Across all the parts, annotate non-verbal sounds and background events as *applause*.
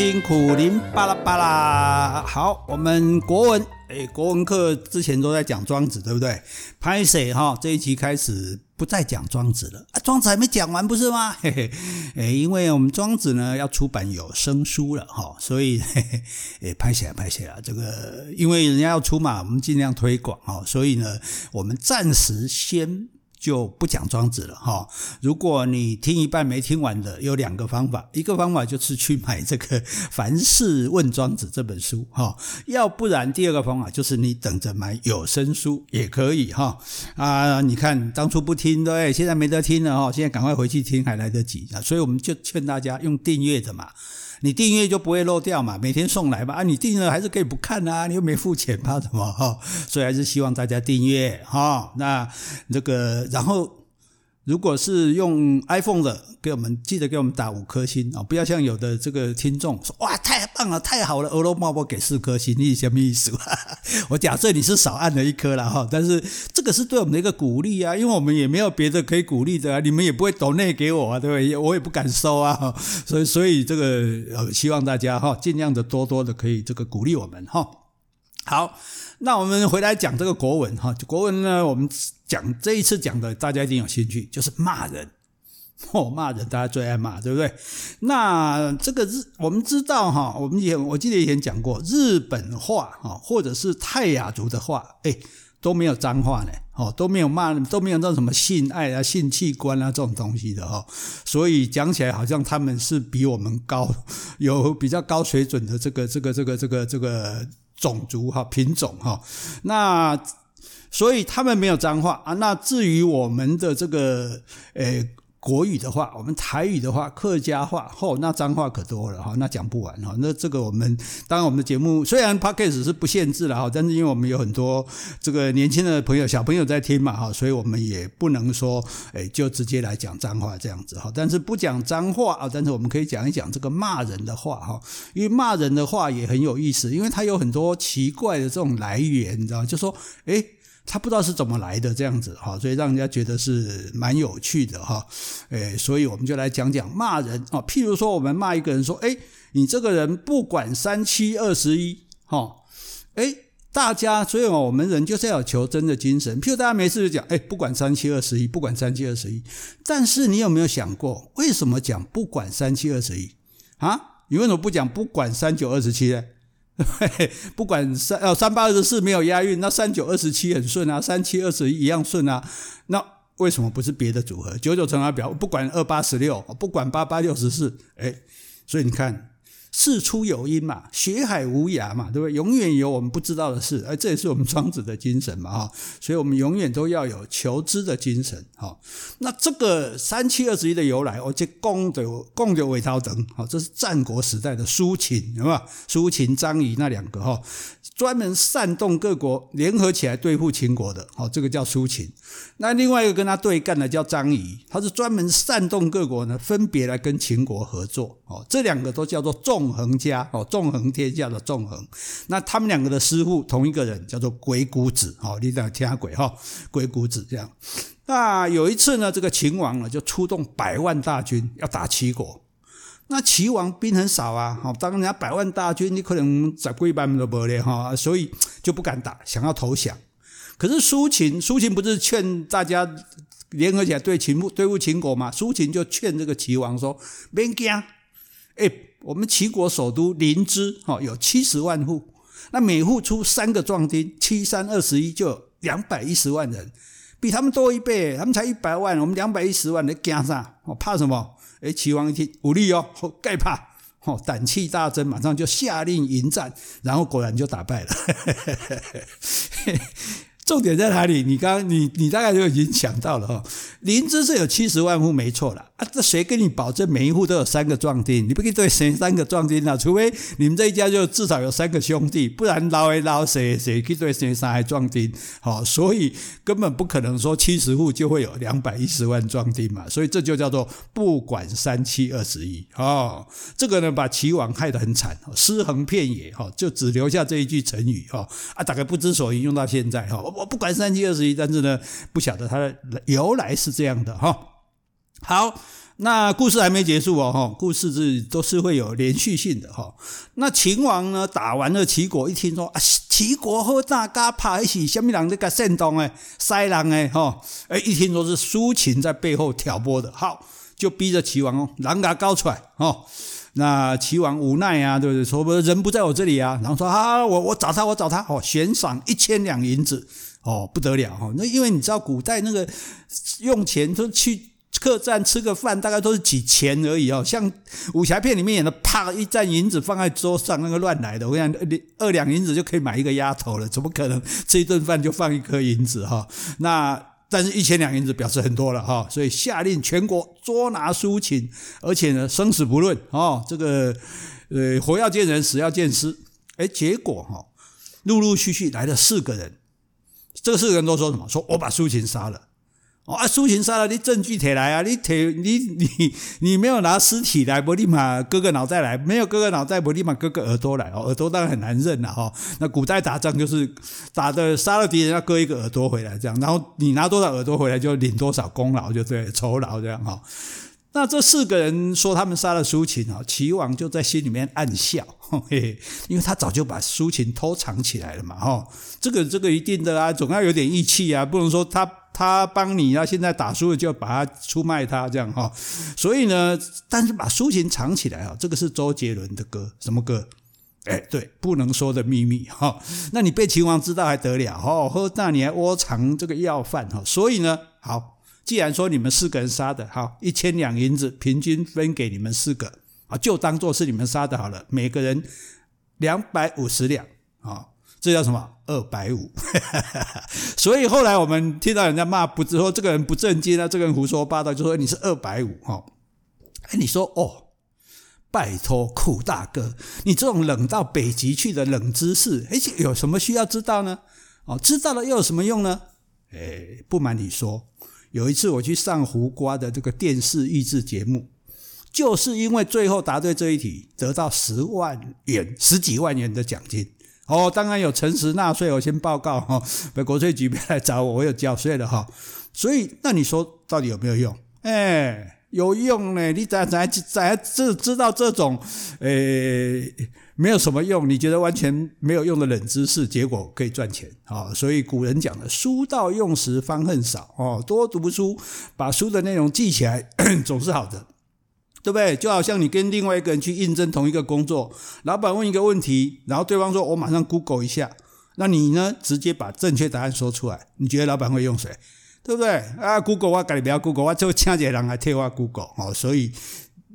听苦苓巴拉巴拉。好，我们国文，哎，国文课之前都在讲庄子，对不对？拍谢哈，这一期开始不再讲庄子了啊，庄子还没讲完，不是吗？嘿嘿，哎，因为我们庄子呢要出版有声书了哈，所以嘿嘿，*laughs* 哎，拍谢拍谢啊，这个因为人家要出嘛，我们尽量推广哈，所以呢，我们暂时先。就不讲庄子了哈。如果你听一半没听完的，有两个方法，一个方法就是去买这个《*laughs* 凡事问庄子》这本书哈，要不然第二个方法就是你等着买有声书也可以哈。啊，你看当初不听对，现在没得听了哈，现在赶快回去听还来得及啊。所以我们就劝大家用订阅的嘛。你订阅就不会漏掉嘛，每天送来嘛啊，你订了还是可以不看啊，你又没付钱，怕什么哈？所以还是希望大家订阅哈。那这个，然后。如果是用 iPhone 的，给我们记得给我们打五颗星啊！不要像有的这个听众说哇，太棒了，太好了，俄罗茂波给四颗星，你什么意思？*laughs* 我假设你是少按了一颗了哈，但是这个是对我们的一个鼓励啊，因为我们也没有别的可以鼓励的啊，你们也不会抖内给我啊，对不对？我也不敢收啊，所以所以这个呃，希望大家哈，尽量的多多的可以这个鼓励我们哈。好，那我们回来讲这个国文哈，国文呢，我们讲这一次讲的，大家一定有兴趣，就是骂人 *laughs* 哦，骂人，大家最爱骂，对不对？那这个日，我们知道哈，我们也我记得以前讲过，日本话哈，或者是泰雅族的话，哎，都没有脏话呢，哦，都没有骂，都没有那种什么性爱啊、性器官啊这种东西的哈，所以讲起来好像他们是比我们高，有比较高水准的这个这个这个这个这个。种族哈品种哈，那所以他们没有脏话啊。那至于我们的这个诶。国语的话，我们台语的话，客家话，吼，那脏话可多了哈，那讲不完哈。那这个我们当然我们的节目虽然 Podcast 是不限制了哈，但是因为我们有很多这个年轻的朋友、小朋友在听嘛哈，所以我们也不能说诶就直接来讲脏话这样子哈。但是不讲脏话啊，但是我们可以讲一讲这个骂人的话哈，因为骂人的话也很有意思，因为它有很多奇怪的这种来源，你知道，就说诶他不知道是怎么来的这样子哈，所以让人家觉得是蛮有趣的哈，诶，所以我们就来讲讲骂人啊，譬如说我们骂一个人说，诶，你这个人不管三七二十一，哈，诶，大家所以我们人就是要求真的精神，譬如大家没事就讲，诶，不管三七二十一，不管三七二十一，但是你有没有想过，为什么讲不管三七二十一啊？你为什么不讲不管三九二十七呢？*laughs* 不管三哦三八二十四没有押韵，那三九二十七很顺啊，三七二十一一样顺啊。那为什么不是别的组合？九九乘法表不管二八十六，不管八八六十四，哎，所以你看。事出有因嘛，学海无涯嘛，对不对？永远有我们不知道的事，而这也是我们庄子的精神嘛，哈。所以我们永远都要有求知的精神，哈。那这个三七二十一的由来，我这公的公的韦涛等，好，这是战国时代的苏秦，有没有？苏秦、张仪那两个，哈。专门煽动各国联合起来对付秦国的，哦，这个叫苏秦。那另外一个跟他对干的叫张仪，他是专门煽动各国呢，分别来跟秦国合作。哦，这两个都叫做横家，哦，纵横天下的纵横。那他们两个的师傅同一个人，叫做鬼谷子。哦，你讲听下鬼哈，鬼谷子这样。那有一次呢，这个秦王呢就出动百万大军要打齐国。那齐王兵很少啊，好，当人家百万大军，你可能在几百都没了哈，所以就不敢打，想要投降。可是苏秦，苏秦不是劝大家联合起来对秦对付秦国吗？苏秦就劝这个齐王说：“别惊，哎，我们齐国首都临淄哈有七十万户，那每户出三个壮丁，七三二十一，就两百一十万人，比他们多一倍，他们才一百万，我们两百一十万，你惊啥？我怕什么？”诶，齐王一听，武力哦，盖怕，哦，胆气大增，马上就下令迎战，然后果然就打败了。*laughs* 重点在哪里？你刚你你大概就已经想到了哈。灵芝是有七十万户，没错了啊。这谁跟你保证每一户都有三个壮丁？你不可以对谁三个壮丁啊？除非你们这一家就至少有三个兄弟，不然老诶老谁谁去对谁三个壮丁？好，所以根本不可能说七十户就会有两百一十万壮丁嘛。所以这就叫做不管三七二十一。哦，这个呢把齐王害得很惨，尸横遍野哈，就只留下这一句成语哈啊，大概不知所云，用到现在哈。我不管三七二十一，但是呢，不晓得它的由来是这样的哈。好，那故事还没结束哦，哈，故事是都是会有连续性的哈。那秦王呢，打完了齐国，一听说啊，齐国和大家拍一起，什么人在个煽动诶，塞人诶，哈，哎，一听说是苏秦在背后挑拨的，好，就逼着齐王哦，人家搞出来哦。那齐王无奈啊，对不对？说不人不在我这里啊，然后说啊，我我找他，我找他，哦，悬赏一千两银子，哦，不得了哈。那因为你知道古代那个用钱都去客栈吃个饭，大概都是几钱而已哦。像武侠片里面演的，啪一担银子放在桌上，那个乱来的。我想，二两银子就可以买一个丫头了，怎么可能吃一顿饭就放一颗银子哈？那。但是，一千两银子表示很多了哈，所以下令全国捉拿苏秦，而且呢，生死不论哦。这个呃，活要见人，死要见尸。哎，结果哈，陆陆续续来了四个人，这四个人都说什么？说我把苏秦杀了。哦啊，苏秦杀了，你证据提来啊！你提你你你没有拿尸体来，不立马割个脑袋来；没有割个脑袋，不立马割个耳朵来。哦，耳朵当然很难认了哈。那古代打仗就是打的杀了敌人要割一个耳朵回来这样，然后你拿多少耳朵回来就领多少功劳，就对酬劳这样哈。那这四个人说他们杀了苏秦啊，齐王就在心里面暗笑，*laughs* 因为他早就把苏秦偷藏起来了嘛哈。这个这个一定的啊，总要有点义气啊，不能说他。他帮你啊，现在打输了就要把他出卖他这样哈，所以呢，但是把苏秦藏起来啊，这个是周杰伦的歌，什么歌？哎，对，不能说的秘密哈。那你被秦王知道还得了哈？那你还窝藏这个要犯哈？所以呢，好，既然说你们四个人杀的，好，一千两银子平均分给你们四个啊，就当做是你们杀的好了，每个人两百五十两啊。这叫什么？二百五。*laughs* 所以后来我们听到人家骂，不是说这个人不正经啊，这个人胡说八道，就说你是二百五哈。哎，你说哦，拜托苦大哥，你这种冷到北极去的冷知识，哎，有什么需要知道呢？哦，知道了又有什么用呢？哎，不瞒你说，有一次我去上胡瓜的这个电视益智节目，就是因为最后答对这一题，得到十万元、十几万元的奖金。哦，当然有诚实纳税，我先报告哈，国税局别来找我，我有缴税了哈。所以，那你说到底有没有用？哎，有用呢。你咋咋咋知知道这种，诶，没有什么用？你觉得完全没有用的冷知识，结果可以赚钱啊？所以古人讲的“书到用时方恨少”哦，多读书，把书的内容记起来，*coughs* 总是好的。对不对？就好像你跟另外一个人去应征同一个工作，老板问一个问题，然后对方说：“我马上 Google 一下。”那你呢？直接把正确答案说出来，你觉得老板会用谁？对不对？啊，Google 我赶紧不要 Google，我就请一个人来替我 Google 哦，所以。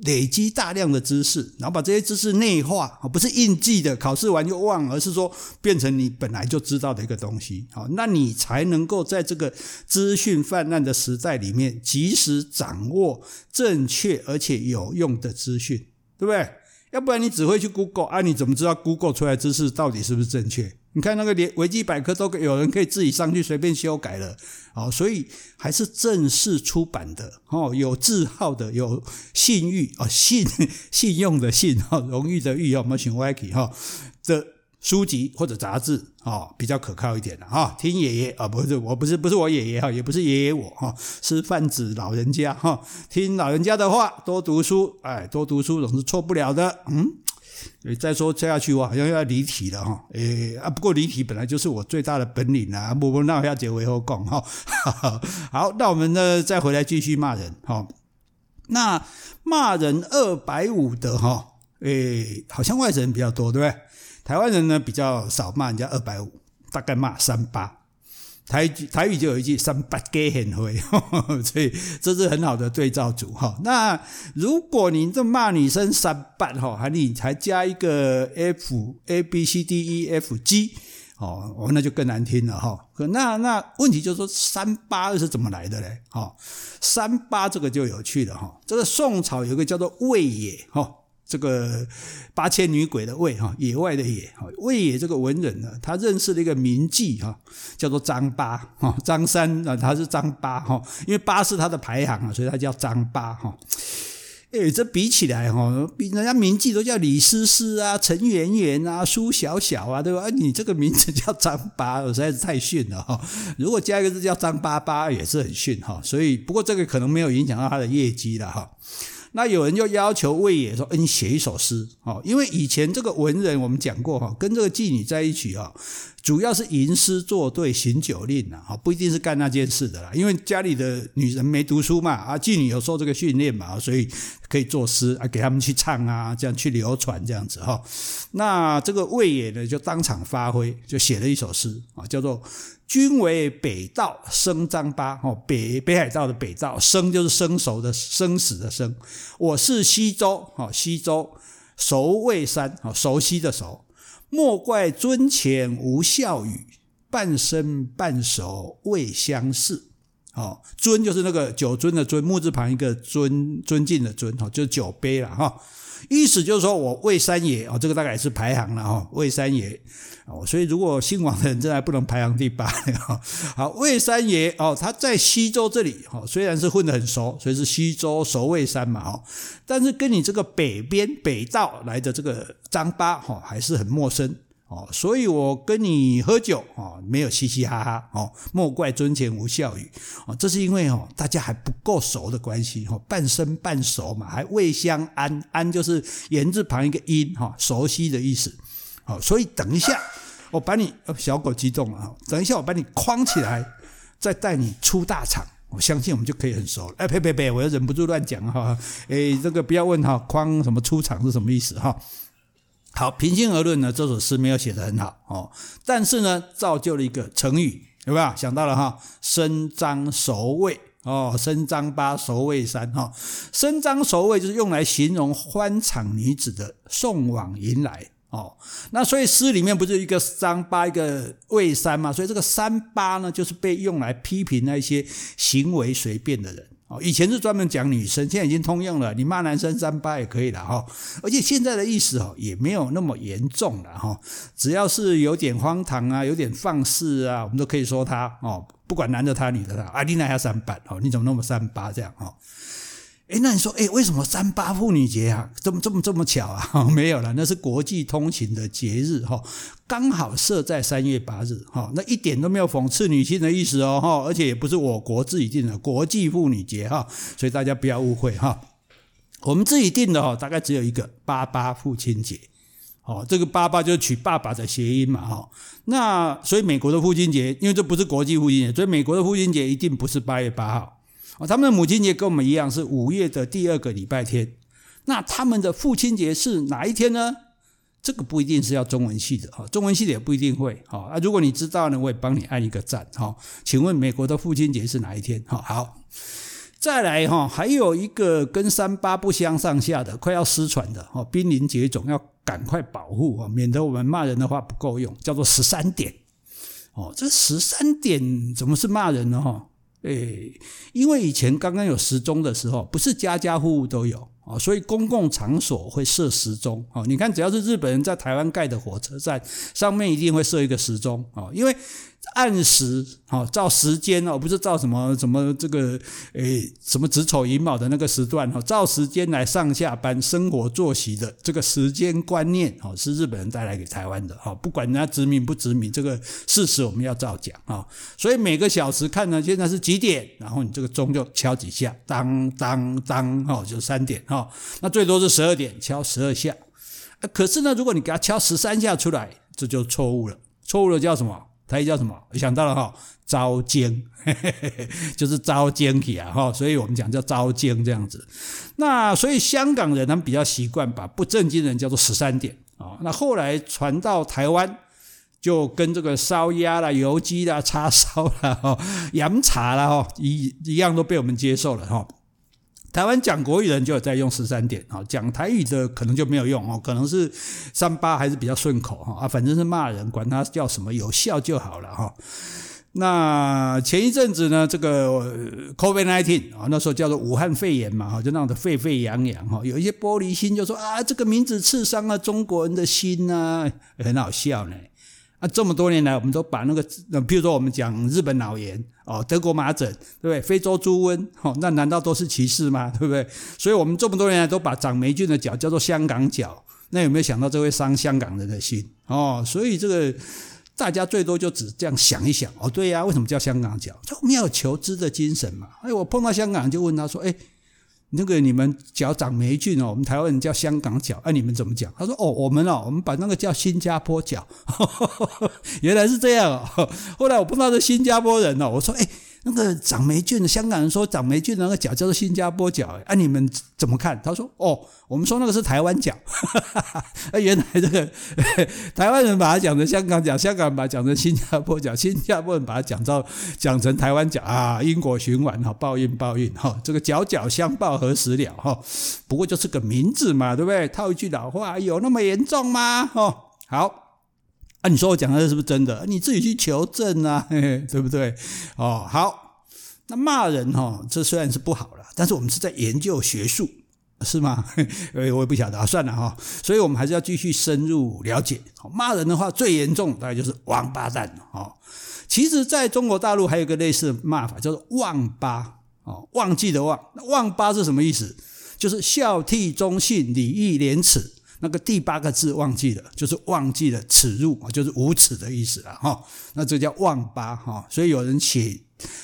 累积大量的知识，然后把这些知识内化，不是硬记的，考试完就忘，而是说变成你本来就知道的一个东西，好，那你才能够在这个资讯泛滥的时代里面，及时掌握正确而且有用的资讯，对不对？要不然你只会去 Google 啊，你怎么知道 Google 出来的知识到底是不是正确？你看那个连维基百科都有人可以自己上去随便修改了，哦，所以还是正式出版的哦，有字号的，有信誉啊，信 *laughs* 信用的信哈，荣誉的誉，我们选 Wiki 哈的书籍或者杂志啊，比较可靠一点的哈。听爷爷啊，不是我不是不是我爷爷哈，也不是爷爷我哈，是泛指老人家哈，听老人家的话，多读书，哎，多读书总是错不了的，嗯。再说接下去，我好像又要离题了哈。诶啊，不过离题本来就是我最大的本领啊。不不，那我要结尾后讲哈。*laughs* 好，那我们呢再回来继续骂人哈。那骂人二百五的哈，诶，好像外省人比较多，对不对？台湾人呢比较少骂人家二百五，大概骂三八。台语台语就有一句“三八给很会”，*laughs* 所以这是很好的对照组哈。那如果你这骂女生三八哈，还你才加一个 F A B C D E F G 哦，哦那就更难听了哈。那那问题就是说三八是怎么来的嘞？哈，三八这个就有趣了哈。这个宋朝有个叫做魏野哈。这个八千女鬼的魏哈，野外的野哈，魏野这个文人呢，他认识了一个名妓哈，叫做张八哈，张三啊，他是张八哈，因为八是他的排行啊，所以他叫张八哈。哎，这比起来哈，比人家名妓都叫李师师啊、陈圆圆啊、苏小小啊，对吧？你这个名字叫张八，我 *laughs* 实在是太逊了哈。如果加一个字叫张八八，也是很逊哈。所以，不过这个可能没有影响到他的业绩了哈。那有人就要求魏野说：“你写一首诗哦，因为以前这个文人我们讲过哈，跟这个妓女在一起啊。”主要是吟诗作对行酒令啊，不一定是干那件事的啦。因为家里的女人没读书嘛，啊，妓女有受这个训练嘛，所以可以作诗啊，给他们去唱啊，这样去流传这样子哈。那这个魏野呢，就当场发挥，就写了一首诗啊，叫做“君为北道生张八”哦，北北海道的北道生就是生熟的生死的生，我是西周哦，西周熟未山哦，熟悉的熟。莫怪樽前无笑语，半生半熟未相识。哦，樽就是那个酒尊的尊，木字旁一个尊，尊敬的尊，哈，就是酒杯了，哈。意思就是说我魏三爷，哦，这个大概是排行了，哈，魏三爷，哦，所以如果姓王的人，真的不能排行第八，哈。好，魏三爷，哦，他在西周这里，哈，虽然是混得很熟，所以是西周熟魏三嘛，哈，但是跟你这个北边北道来的这个张八，哈，还是很陌生。哦，所以我跟你喝酒哦，没有嘻嘻哈哈哦，莫怪樽前无笑语哦，这是因为哦，大家还不够熟的关系哦，半生半熟嘛，还未相安，安就是言字旁一个音哈，熟悉的意思。好，所以等一下我把你小狗激动了哈，等一下我把你框起来，再带你出大场，我相信我们就可以很熟了。哎，呸呸呸，我又忍不住乱讲哈，哎，这个不要问哈，框什么出场是什么意思哈？好，平心而论呢，这首诗没有写得很好哦，但是呢，造就了一个成语，有没有想到了哈？生张熟未哦，生张八熟未山哈，生张熟未就是用来形容欢场女子的送往迎来哦。那所以诗里面不是一个张八一个未山嘛？所以这个三八呢，就是被用来批评那些行为随便的人。哦，以前是专门讲女生，现在已经通用了。你骂男生三八也可以了哈。而且现在的意思哦，也没有那么严重了哈。只要是有点荒唐啊，有点放肆啊，我们都可以说他哦。不管男的他，女的他，啊，你那要三八哦？你怎么那么三八这样哦？诶，那你说，诶，为什么三八妇女节啊，这么这么这么巧啊？*laughs* 没有了，那是国际通情的节日哈，刚好设在三月八日哈，那一点都没有讽刺女性的意思哦哈，而且也不是我国自己定的国际妇女节哈，所以大家不要误会哈。我们自己定的哈，大概只有一个八八父亲节，哦，这个八八就是取爸爸的谐音嘛哈。那所以美国的父亲节，因为这不是国际父亲节，所以美国的父亲节一定不是八月八号。哦，他们的母亲节跟我们一样是五月的第二个礼拜天，那他们的父亲节是哪一天呢？这个不一定是要中文系的哈，中文系的也不一定会哈。啊，如果你知道呢，我也帮你按一个赞哈。请问美国的父亲节是哪一天？哈，好，再来哈，还有一个跟三八不相上下的，快要失传的哈，濒临绝种，要赶快保护啊，免得我们骂人的话不够用，叫做十三点。哦，这十三点怎么是骂人呢？哈？诶，因为以前刚刚有时钟的时候，不是家家户户都有啊，所以公共场所会设时钟啊。你看，只要是日本人在台湾盖的火车站，上面一定会设一个时钟啊，因为。按时，哦照时间哦，不是照什么什么这个诶什么子丑寅卯的那个时段哈，照时间来上下班、生活作息的这个时间观念哦，是日本人带来给台湾的哈。不管人家殖民不殖民，这个事实我们要照讲啊。所以每个小时看呢，现在是几点，然后你这个钟就敲几下，当当当，哈，就三点哈。那最多是十二点，敲十二下。可是呢，如果你给他敲十三下出来，这就错误了。错误了叫什么？他叫什么？想到了哈，招奸，*laughs* 就是招奸体啊哈，所以我们讲叫招奸这样子。那所以香港人他们比较习惯把不正经人叫做十三点啊。那后来传到台湾，就跟这个烧鸭啦、油鸡啦、叉烧啦、哈、*laughs* 洋茶啦哈一一样都被我们接受了哈。台湾讲国语人就有在用十三点啊，讲台语的可能就没有用哦，可能是三八还是比较顺口哈啊，反正是骂人，管他叫什么，有效就好了哈。那前一阵子呢，这个 COVID-19 啊，那时候叫做武汉肺炎嘛哈，就闹得沸沸扬扬哈，有一些玻璃心就说啊，这个名字刺伤了中国人的心呐，很好笑呢。这么多年来，我们都把那个，比如说我们讲日本脑炎哦，德国麻疹，对不对？非洲猪瘟，哦，那难道都是歧视吗？对不对？所以我们这么多年来都把长霉菌的脚叫做香港脚，那有没有想到这会伤香港人的心？哦，所以这个大家最多就只这样想一想，哦，对呀，为什么叫香港脚？就我们要有求知的精神嘛。哎，我碰到香港就问他说，哎。那个你们脚长霉菌哦，我们台湾人叫香港脚，哎、你们怎么讲？他说哦，我们哦，我们把那个叫新加坡脚，*laughs* 原来是这样哦。*laughs* 后来我碰到的新加坡人哦，我说哎。那个长霉菌的香港人说长霉菌的那个脚叫做新加坡脚，哎，你们怎么看？他说：哦，我们说那个是台湾脚。哎，*laughs* 原来这个 *laughs* 台湾人把它讲成香港脚，香港把它讲成新加坡脚，新加坡人把它讲到讲成台湾脚啊，因果循环哈，报应报应哈，这个脚脚相报何时了哈？不过就是个名字嘛，对不对？套一句老话，有那么严重吗？哦，好。啊，你说我讲的是不是真的？你自己去求证啊，嘿嘿，对不对？哦，好，那骂人哈、哦，这虽然是不好了，但是我们是在研究学术，是吗？*laughs* 我也不晓得，算了哈、哦。所以我们还是要继续深入了解。骂人的话最严重，大概就是王八蛋哦。其实，在中国大陆还有一个类似的骂法，叫做忘八哦，忘记的忘。那忘八是什么意思？就是孝悌忠信礼义廉耻。那个第八个字忘记了，就是忘记了耻辱，就是无耻的意思了哈。那这叫忘八哈。所以有人写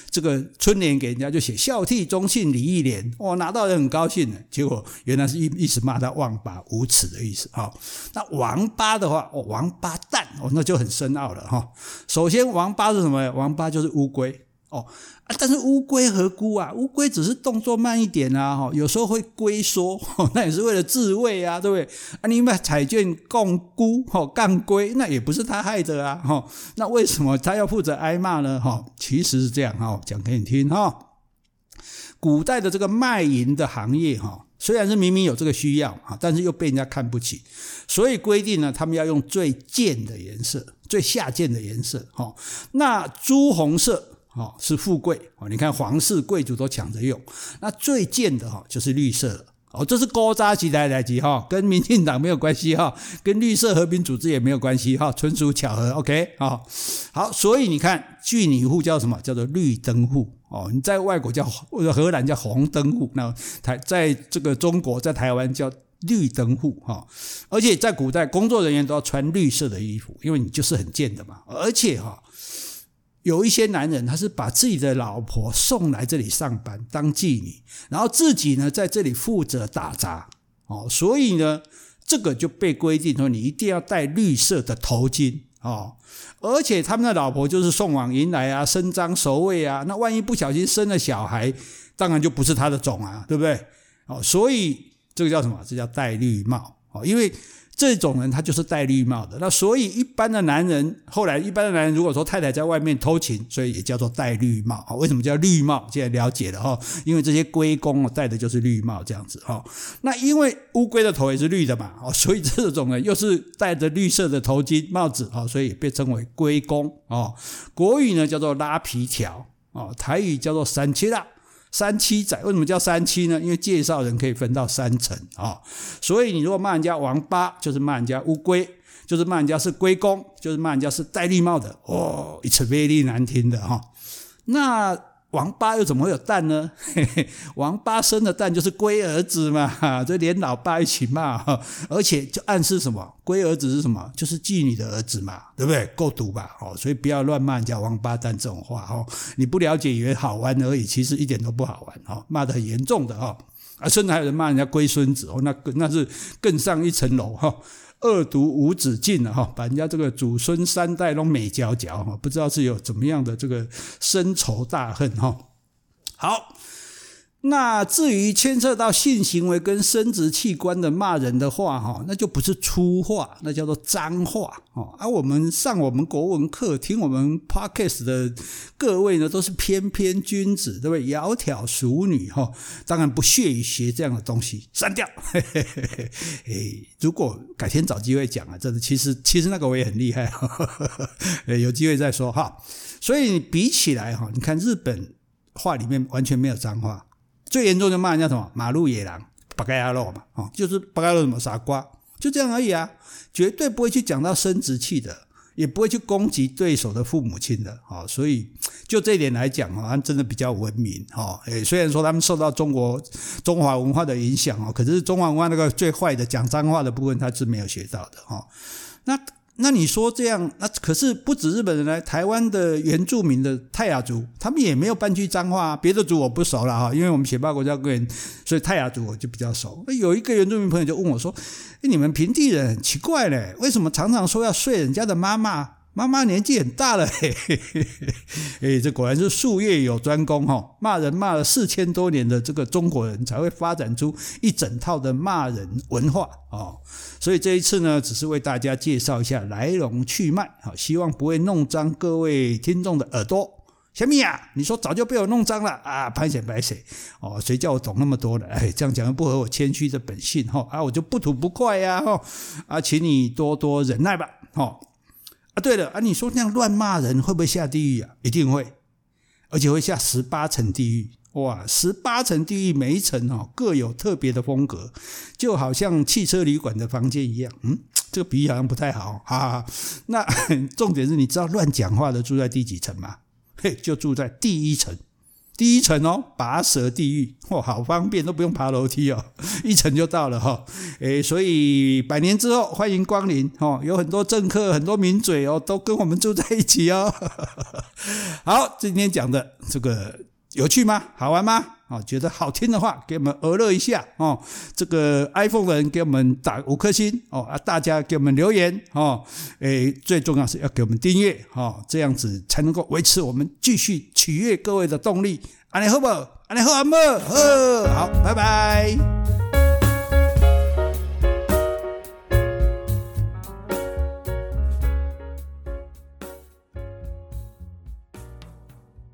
这个春联给人家，就写孝悌忠信礼义廉，哦，拿到人很高兴的。结果原来是一意思骂他忘八无耻的意思哈。那王八的话，哦，王八蛋哦，那就很深奥了哈。首先，王八是什么？王八就是乌龟。哦啊，但是乌龟何辜啊？乌龟只是动作慢一点啊，哈，有时候会龟缩，那也是为了自卫啊，对不对？啊，你把彩券摃龟，哈，干龟，那也不是他害的啊，哈，那为什么他要负责挨骂呢？哈，其实是这样哈，讲给你听哈。古代的这个卖淫的行业，哈，虽然是明明有这个需要，哈，但是又被人家看不起，所以规定呢，他们要用最贱的颜色，最下贱的颜色，哈，那朱红色。哦，是富贵哦，你看皇室贵族都抢着用，那最贱的哈就是绿色的哦，这是古早时代来的哈，跟民进党没有关系哈，跟绿色和平组织也没有关系哈，纯属巧合。OK 啊，好，所以你看居女户叫什么？叫做绿灯户哦，你在外国叫荷兰叫红灯户，那台在这个中国在台湾叫绿灯户哈，而且在古代工作人员都要穿绿色的衣服，因为你就是很贱的嘛，而且哈。有一些男人，他是把自己的老婆送来这里上班当妓女，然后自己呢在这里负责打杂哦，所以呢，这个就被规定说你一定要戴绿色的头巾哦，而且他们的老婆就是送往迎来啊，伸张守卫啊，那万一不小心生了小孩，当然就不是他的种啊，对不对？哦，所以这个叫什么？这叫戴绿帽哦，因为。这种人他就是戴绿帽的，那所以一般的男人，后来一般的男人如果说太太在外面偷情，所以也叫做戴绿帽。为什么叫绿帽？现在了解了哈，因为这些龟公戴的就是绿帽这样子哈。那因为乌龟的头也是绿的嘛，哦，所以这种人又是戴着绿色的头巾帽子啊，所以也被称为龟公哦。国语呢叫做拉皮条哦，台语叫做三七啦。三七仔为什么叫三七呢？因为介绍人可以分到三层啊，所以你如果骂人家王八，就是骂人家乌龟，就是骂人家是龟公，就是骂人家是戴绿帽的哦，it's very 难听的哈。那。王八又怎么会有蛋呢？*laughs* 王八生的蛋就是龟儿子嘛，*laughs* 这连老爸一起骂，*laughs* 而且就暗示什么？龟儿子是什么？就是妓女的儿子嘛，对不对？够毒吧？哦，所以不要乱骂人家王八蛋这种话哦。你不了解以为好玩而已，其实一点都不好玩哦，骂得很严重的哈。啊，甚至还有人骂人家龟孙子哦，那那是更上一层楼哈。恶毒无止境的哈，把人家这个祖孙三代都美娇娇哈，不知道是有怎么样的这个深仇大恨哈。好。那至于牵涉到性行为跟生殖器官的骂人的话，哈，那就不是粗话，那叫做脏话，哦。而我们上我们国文课，听我们 Podcast 的各位呢，都是翩翩君子，对不对？窈窕淑女，哈，当然不屑于学这样的东西，删掉。嘿 *laughs* 嘿嘿，如果改天找机会讲啊，真的，其实其实那个我也很厉害，哈哈哈，有机会再说哈。所以比起来哈，你看日本话里面完全没有脏话。最严重就骂人家什么马路野狼、八嘎呀肉嘛，哦，就是八嘎肉什么傻瓜，就这样而已啊，绝对不会去讲到生殖器的，也不会去攻击对手的父母亲的，哦，所以就这一点来讲，哦，他真的比较文明，哦，诶，虽然说他们受到中国中华文化的影响，哦，可是中华文化那个最坏的讲脏话的部分，他是没有学到的，哦，那。那你说这样，那可是不止日本人来，台湾的原住民的泰雅族，他们也没有半句脏话。别的族我不熟了哈，因为我们写报国家公园，所以泰雅族我就比较熟。有一个原住民朋友就问我说：“你们平地人很奇怪嘞，为什么常常说要睡人家的妈妈？”妈妈年纪很大了，*laughs* 嘿嘿嘿嘿，这果然是术业有专攻哈！骂人骂了四千多年的这个中国人才会发展出一整套的骂人文化哦。所以这一次呢，只是为大家介绍一下来龙去脉，好，希望不会弄脏各位听众的耳朵。小米啊，你说早就被我弄脏了啊！拍谢拍谢哦，谁叫我懂那么多的？哎，这样讲又不合我谦虚的本性哈！啊，我就不吐不快呀哈！啊，请你多多忍耐吧，哈。对了啊，你说那样乱骂人会不会下地狱啊？一定会，而且会下十八层地狱。哇，十八层地狱，每一层哦各有特别的风格，就好像汽车旅馆的房间一样。嗯，这个比喻好像不太好，哈哈。那 *laughs* 重点是你知道乱讲话的住在第几层吗？嘿，就住在第一层。第一层哦，拔舌地狱，哇，好方便，都不用爬楼梯哦，*laughs* 一层就到了哈。诶，所以百年之后欢迎光临哦，有很多政客、很多名嘴哦，都跟我们住在一起哦。*laughs* 好，今天讲的这个有趣吗？好玩吗？哦，觉得好听的话，给我们娱乐一下哦。这个 iPhone 的人给我们打五颗星哦啊，大家给我们留言哦。诶，最重要是要给我们订阅哦，这样子才能够维持我们继续取悦各位的动力。安尼好不？安尼好阿妹，好，好，拜拜。